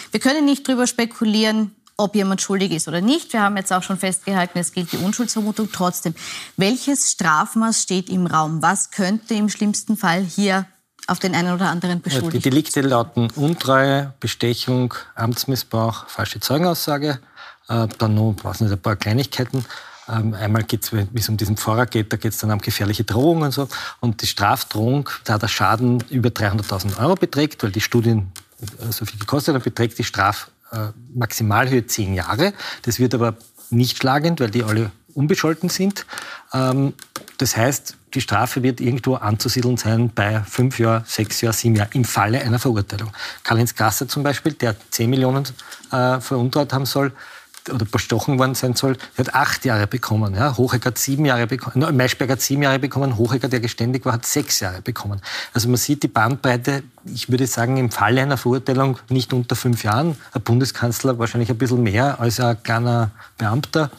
Wir können nicht darüber spekulieren, ob jemand schuldig ist oder nicht. Wir haben jetzt auch schon festgehalten, es gilt die Unschuldsvermutung. Trotzdem, welches Strafmaß steht im Raum? Was könnte im schlimmsten Fall hier auf den einen oder anderen beschuldigt. Die Delikte lauten Untreue, Bestechung, Amtsmissbrauch, falsche Zeugenaussage. Äh, dann noch was nicht, ein paar Kleinigkeiten. Ähm, einmal geht es, wie es um diesen Pfarrer geht, da geht es dann um gefährliche Drohungen und so. Und die Strafdrohung, da der Schaden über 300.000 Euro beträgt, weil die Studien äh, so viel gekostet haben, beträgt die Strafmaximalhöhe äh, zehn Jahre. Das wird aber nicht schlagend, weil die alle unbescholten sind. Ähm, das heißt, die Strafe wird irgendwo anzusiedeln sein bei fünf Jahren, sechs Jahren, sieben Jahren im Falle einer Verurteilung. Karl-Heinz Gasser zum Beispiel, der zehn Millionen äh, veruntreut haben soll, oder bestochen worden sein soll, der hat acht Jahre bekommen. Ja. Hochecker hat sieben Jahre bekommen, Maischberg hat sieben Jahre bekommen, Hochecker, der geständig war, hat sechs Jahre bekommen. Also man sieht die Bandbreite, ich würde sagen, im Falle einer Verurteilung nicht unter fünf Jahren. Ein Bundeskanzler wahrscheinlich ein bisschen mehr als ein kleiner Beamter.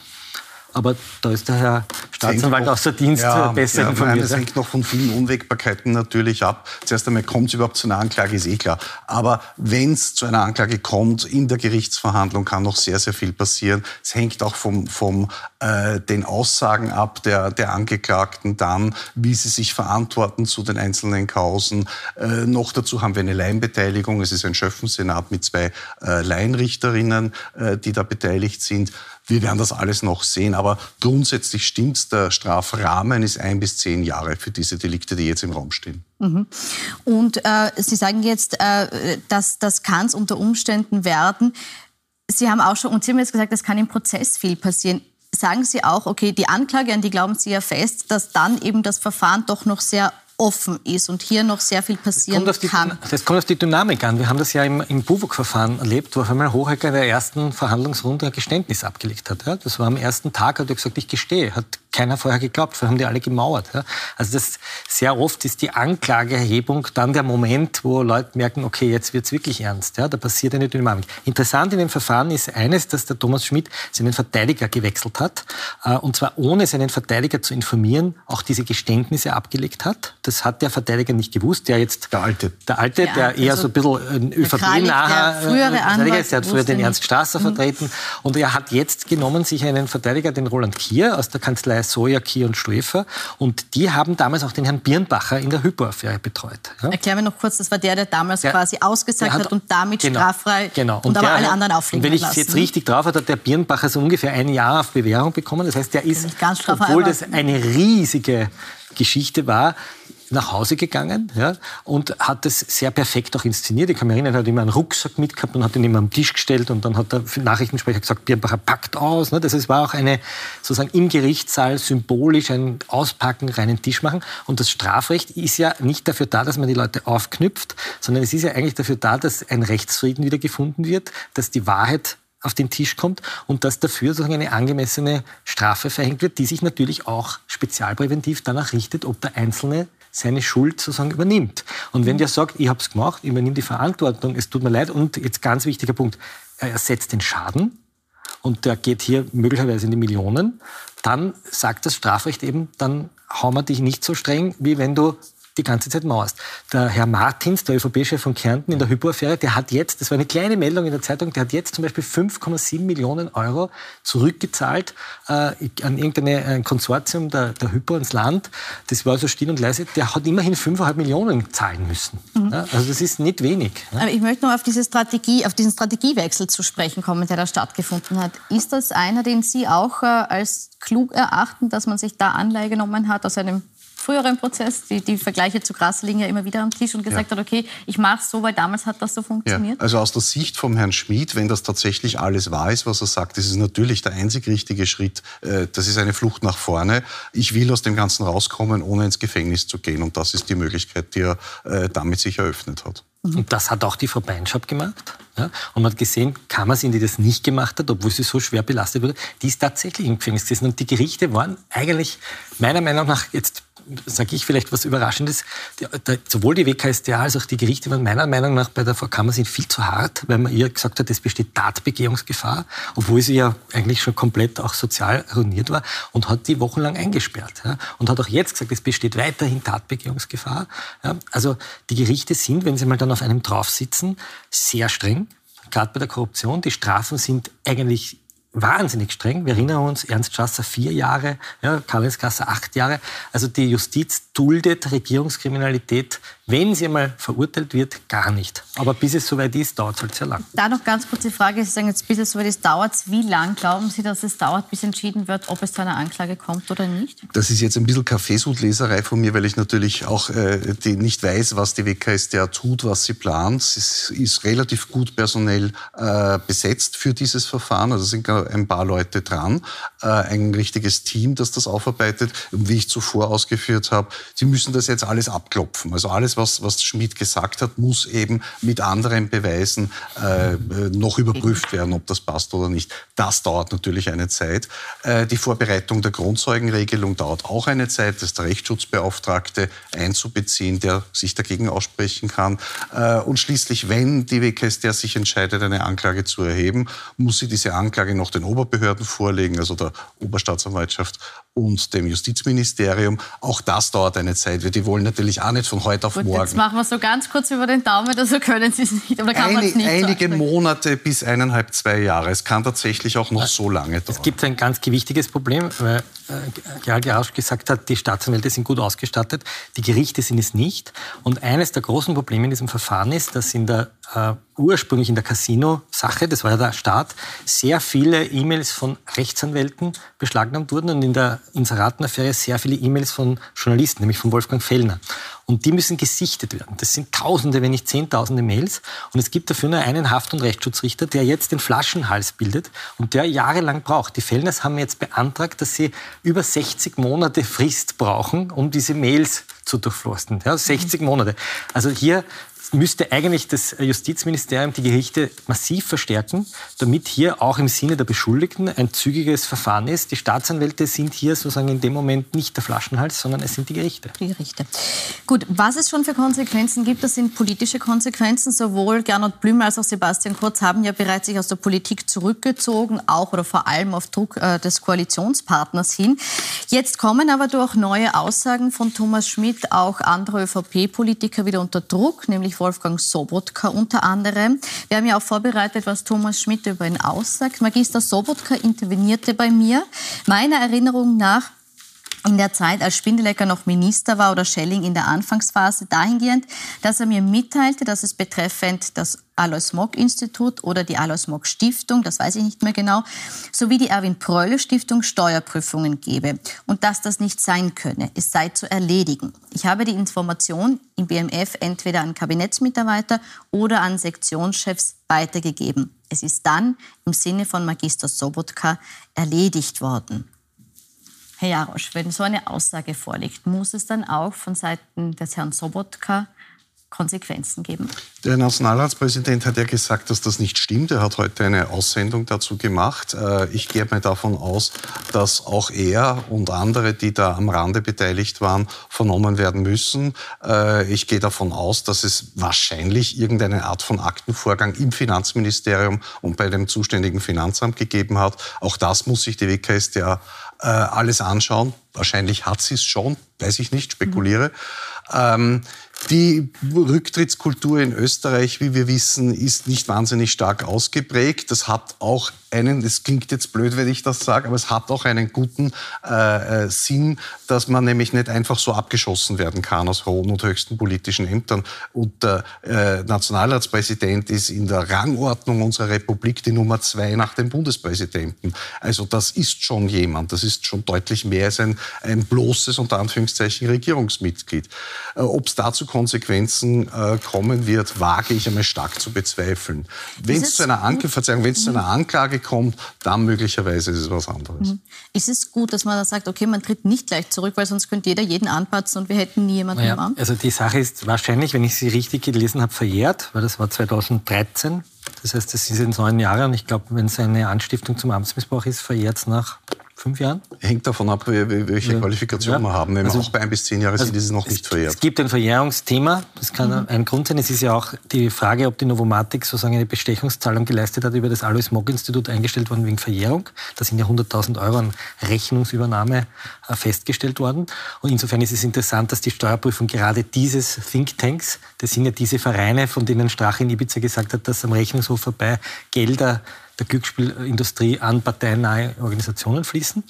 Aber da ist der Herr Staatsanwalt außer Dienst ja, besser ja, informiert. Nein, das hängt noch von vielen Unwägbarkeiten natürlich ab. Zuerst einmal kommt es überhaupt zu einer Anklage, ist eh klar. Aber wenn es zu einer Anklage kommt, in der Gerichtsverhandlung kann noch sehr, sehr viel passieren. Es hängt auch vom, vom äh, den Aussagen ab der, der Angeklagten dann, wie sie sich verantworten zu den einzelnen Kausen. Äh, noch dazu haben wir eine Laienbeteiligung. Es ist ein Schöffensenat mit zwei äh, Laienrichterinnen, äh, die da beteiligt sind. Wir werden das alles noch sehen, aber grundsätzlich stimmt der Strafrahmen ist ein bis zehn Jahre für diese Delikte, die jetzt im Raum stehen. Mhm. Und äh, Sie sagen jetzt, äh, dass das kann es unter Umständen werden. Sie haben auch schon, und Sie haben jetzt gesagt, es kann im Prozess viel passieren. Sagen Sie auch, okay, die Anklage, an die glauben Sie ja fest, dass dann eben das Verfahren doch noch sehr offen ist und hier noch sehr viel passieren das kann. Die, das kommt auf die Dynamik an. Wir haben das ja im, im Buwok-Verfahren erlebt, wo auf einmal Hohecker in der ersten Verhandlungsrunde ein Geständnis abgelegt hat. Ja, das war am ersten Tag, hat er gesagt, ich gestehe. Hat keiner vorher geglaubt, vorher haben die alle gemauert. Ja. Also das, sehr oft ist die Anklageerhebung dann der Moment, wo Leute merken, okay, jetzt wird es wirklich ernst. Ja, da passiert eine Dynamik. Interessant in dem Verfahren ist eines, dass der Thomas Schmidt seinen Verteidiger gewechselt hat, äh, und zwar ohne seinen Verteidiger zu informieren, auch diese Geständnisse abgelegt hat Das hat der Verteidiger nicht gewusst, der jetzt... Der Alte. Der Alte, ja, der eher also so ein bisschen ÖVP-naher Verteidiger ist. Der hat früher den Ernst Strasser mhm. vertreten. Und er hat jetzt genommen sich einen Verteidiger, den Roland Kier aus der Kanzlei Soja, Kier und Stöfer. Und die haben damals auch den Herrn Birnbacher in der Hypo-Affäre betreut. Ja? Erklär mir noch kurz, das war der, der damals der, quasi ausgesagt hat, hat, und damit genau, straffrei genau. und, und aber alle anderen auffliegen Wenn ich es jetzt richtig drauf habe, hat der Birnbacher so ungefähr ein Jahr auf Bewährung bekommen. Das heißt, der ist, obwohl das eine riesige Geschichte war, nach Hause gegangen ja, und hat es sehr perfekt auch inszeniert. Ich kann mich erinnern, er hat immer einen Rucksack mitgehabt und hat ihn immer am Tisch gestellt und dann hat der Nachrichtensprecher gesagt, Birnbacher packt aus. Ne? Das heißt, war auch eine, sozusagen im Gerichtssaal symbolisch ein Auspacken, reinen Tisch machen. Und das Strafrecht ist ja nicht dafür da, dass man die Leute aufknüpft, sondern es ist ja eigentlich dafür da, dass ein Rechtsfrieden wieder gefunden wird, dass die Wahrheit auf den Tisch kommt und dass dafür sozusagen eine angemessene Strafe verhängt wird, die sich natürlich auch spezialpräventiv danach richtet, ob der Einzelne seine Schuld sozusagen übernimmt. Und wenn der sagt, ich habe es gemacht, ich übernehme die Verantwortung, es tut mir leid und jetzt ganz wichtiger Punkt, er ersetzt den Schaden und der geht hier möglicherweise in die Millionen, dann sagt das Strafrecht eben, dann hauen wir dich nicht so streng, wie wenn du die ganze Zeit mauerst. Der Herr Martins, der ÖVP-Chef von Kärnten in der Hypo-Affäre, der hat jetzt, das war eine kleine Meldung in der Zeitung, der hat jetzt zum Beispiel 5,7 Millionen Euro zurückgezahlt äh, an irgendein Konsortium der, der Hypo ins Land. Das war so still und leise. Der hat immerhin 5,5 Millionen zahlen müssen. Mhm. Ja, also das ist nicht wenig. Ja. Aber ich möchte noch auf diese Strategie, auf diesen Strategiewechsel zu sprechen kommen, der da stattgefunden hat. Ist das einer, den Sie auch äh, als klug erachten, dass man sich da Anleihe genommen hat aus einem früheren Prozess, die, die Vergleiche zu Gras liegen ja immer wieder am Tisch und gesagt ja. hat, okay, ich mache es so, weil damals hat das so funktioniert? Ja. Also aus der Sicht vom Herrn Schmid, wenn das tatsächlich alles wahr ist, was er sagt, das ist natürlich der einzig richtige Schritt. Äh, das ist eine Flucht nach vorne. Ich will aus dem Ganzen rauskommen, ohne ins Gefängnis zu gehen. Und das ist die Möglichkeit, die er äh, damit sich eröffnet hat. Und das hat auch die Frau Beinschab gemacht. Ja? Und man hat gesehen, Kammersin, die das nicht gemacht hat, obwohl sie so schwer belastet wurde, die ist tatsächlich im Gefängnis gesessen. Und die Gerichte waren eigentlich meiner Meinung nach jetzt sage ich vielleicht was Überraschendes, die, die, sowohl die WKStA als auch die Gerichte waren meiner Meinung nach bei der Frau Kammer sind viel zu hart, weil man ihr gesagt hat, es besteht Tatbegehungsgefahr, obwohl sie ja eigentlich schon komplett auch sozial ruiniert war und hat die wochenlang eingesperrt. Ja, und hat auch jetzt gesagt, es besteht weiterhin Tatbegehungsgefahr. Ja, also die Gerichte sind, wenn sie mal dann auf einem drauf sitzen, sehr streng, gerade bei der Korruption. Die Strafen sind eigentlich wahnsinnig streng. Wir erinnern uns, Ernst Strasser vier Jahre, ja, Karl-Heinz Kasser acht Jahre. Also die Justiz duldet Regierungskriminalität wenn sie mal verurteilt wird, gar nicht. Aber bis es soweit ist, dauert es halt sehr lang. Da noch ganz kurz die Frage, Sie sagen jetzt, bis es soweit ist, dauert es. Wie lang glauben Sie, dass es dauert, bis entschieden wird, ob es zu einer Anklage kommt oder nicht? Das ist jetzt ein bisschen Kaffeesudleserei von mir, weil ich natürlich auch äh, die nicht weiß, was die WKStA tut, was sie plant. Es ist relativ gut personell äh, besetzt für dieses Verfahren. Also sind ein paar Leute dran, äh, ein richtiges Team, das das aufarbeitet. Und wie ich zuvor ausgeführt habe, sie müssen das jetzt alles abklopfen. Also alles, was, was Schmidt gesagt hat, muss eben mit anderen Beweisen äh, noch überprüft werden, ob das passt oder nicht. Das dauert natürlich eine Zeit. Äh, die Vorbereitung der Grundzeugenregelung dauert auch eine Zeit, das ist der Rechtsschutzbeauftragte einzubeziehen, der sich dagegen aussprechen kann. Äh, und schließlich, wenn die WKStA sich entscheidet, eine Anklage zu erheben, muss sie diese Anklage noch den Oberbehörden vorlegen, also der Oberstaatsanwaltschaft und dem Justizministerium. Auch das dauert eine Zeit. Die wollen natürlich auch nicht von heute auf Gut, morgen. Jetzt machen wir so ganz kurz über den Daumen, also können Sie es nicht. Oder kann Eine, nicht einige so Monate bis eineinhalb, zwei Jahre. Es kann tatsächlich auch noch so lange dauern. Es gibt ein ganz gewichtiges Problem, weil äh, Gerald Jarasch gesagt hat, die Staatsanwälte sind gut ausgestattet, die Gerichte sind es nicht. Und eines der großen Probleme in diesem Verfahren ist, dass in der äh, ursprünglich in der Casino-Sache, das war ja der Staat, sehr viele E-Mails von Rechtsanwälten beschlagnahmt wurden und in der Inseratenaffäre sehr viele E-Mails von Journalisten, nämlich von Wolfgang Fellner. Und die müssen gesichtet werden. Das sind Tausende, wenn nicht Zehntausende Mails. Und es gibt dafür nur einen Haft- und Rechtsschutzrichter, der jetzt den Flaschenhals bildet und der jahrelang braucht. Die Fellners haben jetzt beantragt, dass sie über 60 Monate Frist brauchen, um diese Mails zu durchforsten. Ja, 60 Monate. Also hier müsste eigentlich das Justizministerium die Gerichte massiv verstärken, damit hier auch im Sinne der Beschuldigten ein zügiges Verfahren ist. Die Staatsanwälte sind hier sozusagen in dem Moment nicht der Flaschenhals, sondern es sind die Gerichte. Die Gerichte. Gut, was es schon für Konsequenzen gibt, das sind politische Konsequenzen. Sowohl Gernot Blüm als auch Sebastian Kurz haben ja bereits sich aus der Politik zurückgezogen, auch oder vor allem auf Druck äh, des Koalitionspartners hin. Jetzt kommen aber durch neue Aussagen von Thomas Schmidt auch andere ÖVP-Politiker wieder unter Druck, nämlich Wolfgang Sobotka unter anderem. Wir haben ja auch vorbereitet, was Thomas Schmidt über ihn aussagt. Magister Sobotka intervenierte bei mir. Meiner Erinnerung nach in der Zeit, als Spindelecker noch Minister war oder Schelling in der Anfangsphase dahingehend, dass er mir mitteilte, dass es betreffend das Alois Mock Institut oder die Alois Mock Stiftung, das weiß ich nicht mehr genau, sowie die Erwin Prölle Stiftung Steuerprüfungen gebe und dass das nicht sein könne. Es sei zu erledigen. Ich habe die Information im BMF entweder an Kabinettsmitarbeiter oder an Sektionschefs weitergegeben. Es ist dann im Sinne von Magister Sobotka erledigt worden. Herr Jarosch, wenn so eine Aussage vorliegt, muss es dann auch von Seiten des Herrn Sobotka Konsequenzen geben? Der Nationalratspräsident hat ja gesagt, dass das nicht stimmt. Er hat heute eine Aussendung dazu gemacht. Äh, ich gehe mal davon aus, dass auch er und andere, die da am Rande beteiligt waren, vernommen werden müssen. Äh, ich gehe davon aus, dass es wahrscheinlich irgendeine Art von Aktenvorgang im Finanzministerium und bei dem zuständigen Finanzamt gegeben hat. Auch das muss sich die WKStA äh, alles anschauen. Wahrscheinlich hat sie es schon, weiß ich nicht, spekuliere. Ähm, die Rücktrittskultur in Österreich, wie wir wissen, ist nicht wahnsinnig stark ausgeprägt. Das hat auch einen, es klingt jetzt blöd, wenn ich das sage, aber es hat auch einen guten äh, äh, Sinn, dass man nämlich nicht einfach so abgeschossen werden kann aus hohen und höchsten politischen Ämtern. Und der äh, Nationalratspräsident ist in der Rangordnung unserer Republik die Nummer zwei nach dem Bundespräsidenten. Also das ist schon jemand, das ist schon deutlich mehr als ein, ein bloßes, unter Anführungszeichen, Regierungsmitglied. Äh, Ob es dazu Konsequenzen äh, kommen wird, wage ich einmal stark zu bezweifeln. Wenn es zu einer Anklage, Verzeihung, wenn es zu einer Anklage Frage kommt, dann möglicherweise ist es was anderes. Mhm. Ist es gut, dass man da sagt, okay, man tritt nicht gleich zurück, weil sonst könnte jeder jeden anpatzen und wir hätten nie jemanden naja, im Amt? Also die Sache ist wahrscheinlich, wenn ich sie richtig gelesen habe, verjährt, weil das war 2013. Das heißt, das ist jetzt neun Jahre und ich glaube, wenn es eine Anstiftung zum Amtsmissbrauch ist, verjährt es nach fünf Jahren? Hängt davon ab, welche ja. Qualifikation ja. wir haben. Wenn also, wir auch bei ein bis zehn Jahre also sind, ist es noch nicht verjährt. Es gibt ein Verjährungsthema. Das kann mhm. ein Grund sein. Es ist ja auch die Frage, ob die Novomatic sozusagen eine Bestechungszahlung geleistet hat über das Alois Mock Institut eingestellt worden wegen Verjährung. Da sind ja 100.000 Euro an Rechnungsübernahme äh, festgestellt worden. Und insofern ist es interessant, dass die Steuerprüfung gerade dieses Thinktanks, das sind ja diese Vereine, von denen Strache in Ibiza gesagt hat, dass am Rechnungshof vorbei Gelder der Glücksspielindustrie an parteinahe Organisationen fließen.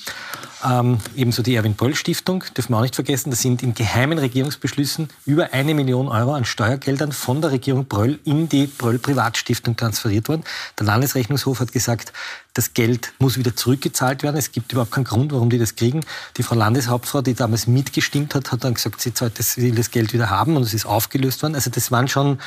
Ähm, ebenso die Erwin Böll Stiftung, dürfen wir auch nicht vergessen, da sind in geheimen Regierungsbeschlüssen über eine Million Euro an Steuergeldern von der Regierung Bröll in die Bröll Privatstiftung transferiert worden. Der Landesrechnungshof hat gesagt, das Geld muss wieder zurückgezahlt werden. Es gibt überhaupt keinen Grund, warum die das kriegen. Die Frau Landeshauptfrau, die damals mitgestimmt hat, hat dann gesagt, sie will das Geld wieder haben und es ist aufgelöst worden. Also das waren schon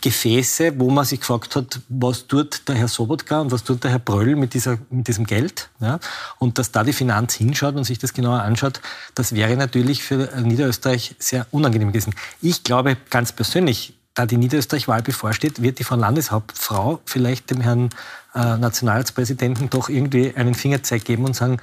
Gefäße, wo man sich gefragt hat, was tut der Herr Sobotka und was tut der Herr Bröll mit, dieser, mit diesem Geld. Ja? Und dass da die Finanz hinschaut und sich das genauer anschaut, das wäre natürlich für Niederösterreich sehr unangenehm gewesen. Ich glaube ganz persönlich, da die Niederösterreich-Wahl bevorsteht, wird die Frau Landeshauptfrau vielleicht dem Herrn äh, Nationalratspräsidenten doch irgendwie einen Fingerzeig geben und sagen,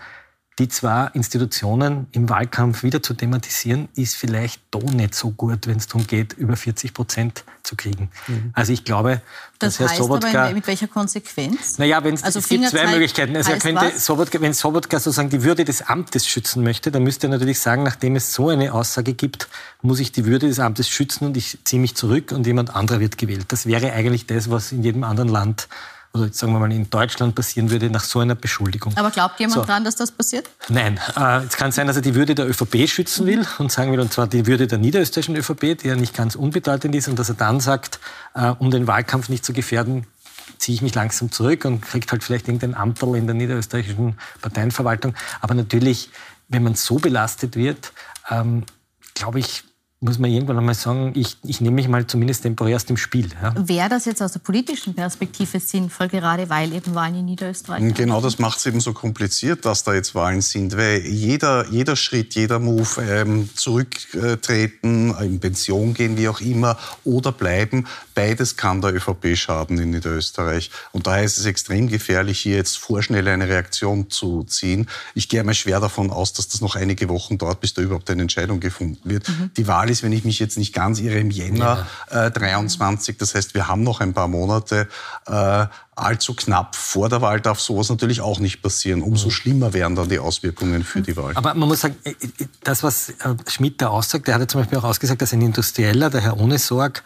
die zwei Institutionen im Wahlkampf wieder zu thematisieren, ist vielleicht doch nicht so gut, wenn es darum geht, über 40 Prozent zu kriegen. Mhm. Also ich glaube, das dass heißt Herr Sobotka... Aber mit welcher Konsequenz? Naja, wenn also es gibt zwei Möglichkeiten. Also er könnte Sobotka, wenn Sobotka sozusagen die Würde des Amtes schützen möchte, dann müsste er natürlich sagen, nachdem es so eine Aussage gibt, muss ich die Würde des Amtes schützen und ich ziehe mich zurück und jemand anderer wird gewählt. Das wäre eigentlich das, was in jedem anderen Land oder sagen wir mal in Deutschland passieren würde nach so einer Beschuldigung. Aber glaubt jemand so. dran, dass das passiert? Nein. Äh, es kann sein, dass er die Würde der ÖVP schützen will und sagen will, und zwar die Würde der niederösterreichischen ÖVP, die ja nicht ganz unbedeutend ist, und dass er dann sagt, äh, um den Wahlkampf nicht zu gefährden, ziehe ich mich langsam zurück und kriegt halt vielleicht irgendein Amtel in der niederösterreichischen Parteienverwaltung. Aber natürlich, wenn man so belastet wird, ähm, glaube ich, muss man irgendwann einmal sagen, ich, ich nehme mich mal zumindest temporär aus dem Spiel. Ja. Wäre das jetzt aus der politischen Perspektive sinnvoll, gerade weil eben Wahlen in Niederösterreich Genau das macht es eben so kompliziert, dass da jetzt Wahlen sind, weil jeder, jeder Schritt, jeder Move, ähm, zurücktreten, in Pension gehen, wie auch immer, oder bleiben, beides kann der ÖVP schaden in Niederösterreich. Und daher ist es extrem gefährlich, hier jetzt vorschnell eine Reaktion zu ziehen. Ich gehe einmal schwer davon aus, dass das noch einige Wochen dauert, bis da überhaupt eine Entscheidung gefunden wird. Mhm. Die Wahl Wahl ist, wenn ich mich jetzt nicht ganz irre, im Jänner ja. äh, 23. Das heißt, wir haben noch ein paar Monate. Äh, allzu knapp vor der Wahl darf sowas natürlich auch nicht passieren. Umso mhm. schlimmer wären dann die Auswirkungen für die Wahl. Aber man muss sagen, äh, äh, das, was äh, Schmidt da aussagt, der hat ja zum Beispiel auch ausgesagt, dass ein Industrieller, der Herr Ohne Sorg,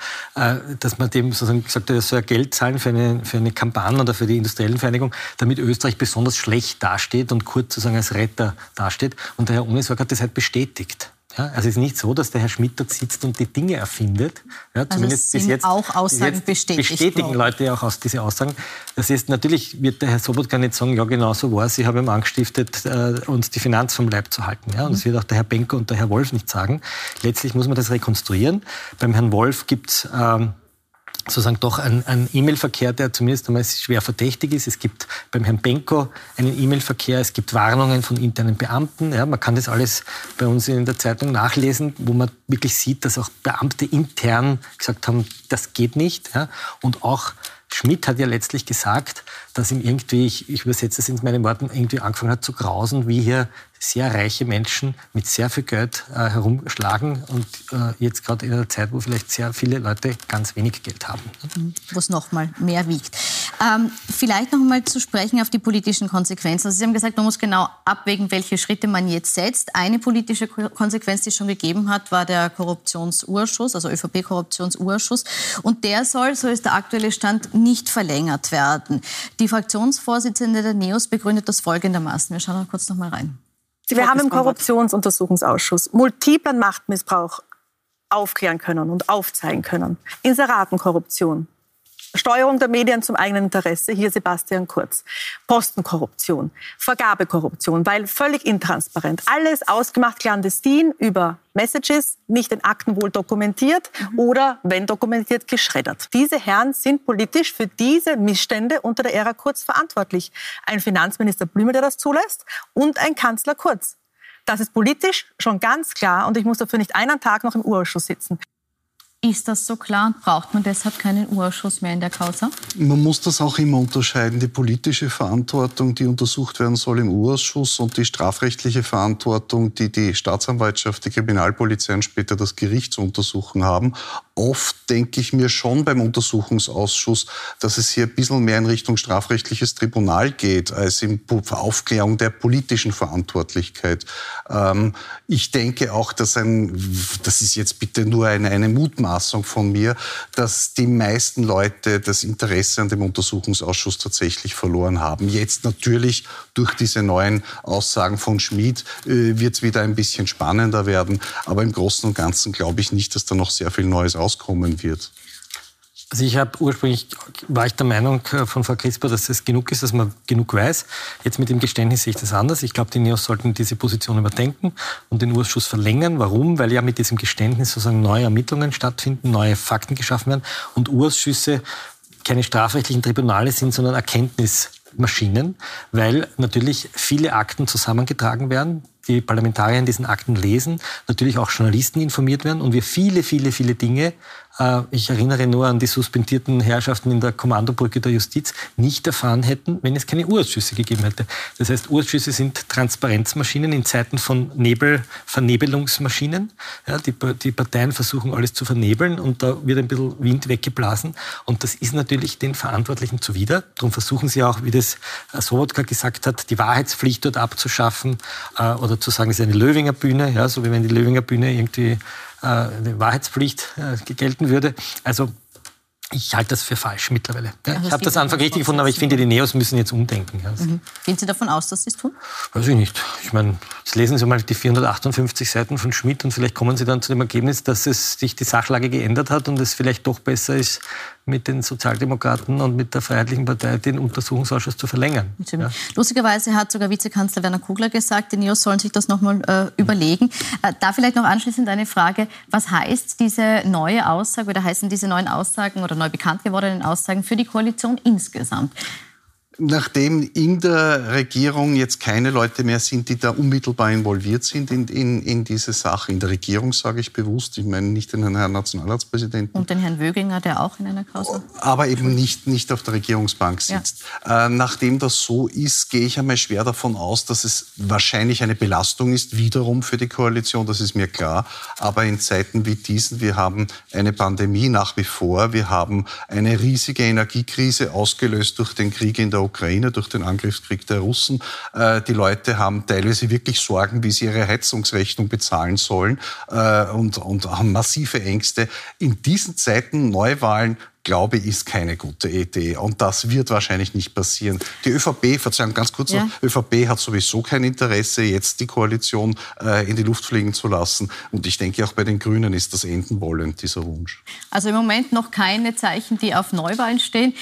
dass man dem sozusagen gesagt hat, er soll Geld zahlen für eine, für eine Kampagne oder für die industriellen Vereinigung, damit Österreich besonders schlecht dasteht und kurz sozusagen als Retter dasteht. Und der Herr Ohne Sorg hat das halt bestätigt. Ja, also es ist nicht so, dass der Herr Schmidt dort sitzt und die Dinge erfindet. Ja, also zumindest bis jetzt, auch Aussagen jetzt bestätigt bestätigen worden. Leute auch aus diese Aussagen. Das ist natürlich wird der Herr Sobotka nicht sagen, ja genau so war es, ich habe ihm angestiftet, äh, uns die Finanz vom Leib zu halten. Ja, und das wird auch der Herr Benko und der Herr Wolf nicht sagen. Letztlich muss man das rekonstruieren. Beim Herrn Wolf gibt es ähm, sozusagen doch ein, ein E-Mail-Verkehr, der zumindest einmal schwer verdächtig ist. Es gibt beim Herrn Benko einen E-Mail-Verkehr, es gibt Warnungen von internen Beamten. Ja, man kann das alles bei uns in der Zeitung nachlesen, wo man wirklich sieht, dass auch Beamte intern gesagt haben, das geht nicht. Ja, und auch Schmidt hat ja letztlich gesagt, dass ihm irgendwie, ich, ich übersetze das in meinen Worten, irgendwie angefangen hat zu grausen, wie hier sehr reiche Menschen mit sehr viel Geld äh, herumschlagen und äh, jetzt gerade in einer Zeit, wo vielleicht sehr viele Leute ganz wenig Geld haben. Mhm. Wo es noch mal mehr wiegt. Ähm, vielleicht noch mal zu sprechen auf die politischen Konsequenzen. Also Sie haben gesagt, man muss genau abwägen, welche Schritte man jetzt setzt. Eine politische Konsequenz, die es schon gegeben hat, war der Korruptionsurschuss, also ÖVP-Korruptionsurschuss. Und der soll, so ist der aktuelle Stand, nicht verlängert werden. Die Fraktionsvorsitzende der NEOS begründet das folgendermaßen. Wir schauen noch kurz noch mal rein. Wir haben im Korruptionsuntersuchungsausschuss multiplen Machtmissbrauch aufklären können und aufzeigen können. Inseratenkorruption, Steuerung der Medien zum eigenen Interesse, hier Sebastian Kurz. Postenkorruption, Vergabekorruption, weil völlig intransparent. Alles ausgemacht clandestin über Messages, nicht in Akten wohl dokumentiert mhm. oder, wenn dokumentiert, geschreddert. Diese Herren sind politisch für diese Missstände unter der Ära Kurz verantwortlich. Ein Finanzminister Blümel, der das zulässt, und ein Kanzler Kurz. Das ist politisch schon ganz klar und ich muss dafür nicht einen Tag noch im Urausschuss sitzen. Ist das so klar und braucht man deshalb keinen Urschuss mehr in der Causa? Man muss das auch immer unterscheiden. Die politische Verantwortung, die untersucht werden soll im Urausschuss und die strafrechtliche Verantwortung, die die Staatsanwaltschaft, die Kriminalpolizei und später das Gericht zu untersuchen haben. Oft denke ich mir schon beim Untersuchungsausschuss, dass es hier ein bisschen mehr in Richtung strafrechtliches Tribunal geht, als in Aufklärung der politischen Verantwortlichkeit. Ähm, ich denke auch, dass ein, das ist jetzt bitte nur eine, eine Mutmaßung, Mutmaßung von mir, dass die meisten Leute das Interesse an dem Untersuchungsausschuss tatsächlich verloren haben. Jetzt natürlich durch diese neuen Aussagen von Schmid äh, wird es wieder ein bisschen spannender werden. Aber im Großen und Ganzen glaube ich nicht, dass da noch sehr viel Neues rauskommen wird. Also ich habe ursprünglich war ich der Meinung äh, von Frau Crisper, dass es genug ist, dass man genug weiß. Jetzt mit dem Geständnis sehe ich das anders. Ich glaube, die Neos sollten diese Position überdenken und den Urschuss verlängern. Warum? Weil ja mit diesem Geständnis sozusagen neue Ermittlungen stattfinden, neue Fakten geschaffen werden und Urschüsse keine strafrechtlichen Tribunale sind, sondern Erkenntnismaschinen, weil natürlich viele Akten zusammengetragen werden, die Parlamentarier in diesen Akten lesen, natürlich auch Journalisten informiert werden und wir viele, viele, viele Dinge ich erinnere nur an die suspendierten Herrschaften in der Kommandobrücke der Justiz, nicht erfahren hätten, wenn es keine Urausschüsse gegeben hätte. Das heißt, Urausschüsse sind Transparenzmaschinen in Zeiten von Nebel, Vernebelungsmaschinen. Ja, die, die Parteien versuchen alles zu vernebeln und da wird ein bisschen Wind weggeblasen. Und das ist natürlich den Verantwortlichen zuwider. Darum versuchen sie auch, wie das Sobotka gesagt hat, die Wahrheitspflicht dort abzuschaffen äh, oder zu sagen, es ist eine Löwinger Bühne, ja, so wie wenn die Löwinger Bühne irgendwie äh, eine Wahrheitspflicht äh, gelten würde. Also ich halte das für falsch mittlerweile. Ja, also ich habe das Anfang richtig gefunden, aber ich finde, die Neos müssen jetzt umdenken. Mhm. Gehen Sie davon aus, dass Sie es tun? Weiß ich nicht. Ich meine, jetzt lesen Sie mal die 458 Seiten von Schmidt und vielleicht kommen Sie dann zu dem Ergebnis, dass es sich die Sachlage geändert hat und es vielleicht doch besser ist, mit den Sozialdemokraten und mit der Freiheitlichen Partei den Untersuchungsausschuss zu verlängern. Ja. Lustigerweise hat sogar Vizekanzler Werner Kugler gesagt, die NEOS sollen sich das nochmal äh, überlegen. Äh, da vielleicht noch anschließend eine Frage. Was heißt diese neue Aussage oder heißen diese neuen Aussagen oder neu bekannt gewordenen Aussagen für die Koalition insgesamt? Nachdem in der Regierung jetzt keine Leute mehr sind, die da unmittelbar involviert sind in, in, in diese Sache, in der Regierung sage ich bewusst, ich meine nicht den Herrn Nationalratspräsidenten. Und den Herrn Wöginger, der auch in einer Klausel. Aber eben nicht, nicht auf der Regierungsbank sitzt. Ja. Äh, nachdem das so ist, gehe ich einmal schwer davon aus, dass es wahrscheinlich eine Belastung ist, wiederum für die Koalition, das ist mir klar. Aber in Zeiten wie diesen, wir haben eine Pandemie nach wie vor, wir haben eine riesige Energiekrise ausgelöst durch den Krieg in der Ukraine. Ukraine, durch den Angriffskrieg der Russen. Äh, die Leute haben teilweise wirklich Sorgen, wie sie ihre Heizungsrechnung bezahlen sollen äh, und, und haben massive Ängste. In diesen Zeiten Neuwahlen glaube, ist keine gute Idee. Und das wird wahrscheinlich nicht passieren. Die ÖVP, Verzeihung, ganz kurz ja. noch, ÖVP hat sowieso kein Interesse, jetzt die Koalition äh, in die Luft fliegen zu lassen. Und ich denke, auch bei den Grünen ist das enden wollend, dieser Wunsch. Also im Moment noch keine Zeichen, die auf Neuwahlen stehen.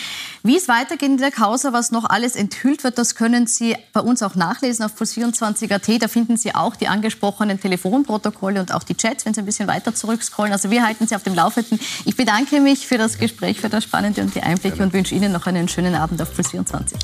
Wie es weitergeht in der Causa, was noch alles enthüllt wird, das können Sie bei uns auch nachlesen auf plus24.at. Da finden Sie auch die angesprochenen Telefonprotokolle und auch die Chats, wenn Sie ein bisschen weiter zurückscrollen. Also wir halten Sie auf dem Laufenden. Ich bedanke mich für das Gespräch, für das Spannende und die Einblicke und wünsche Ihnen noch einen schönen Abend auf plus 24.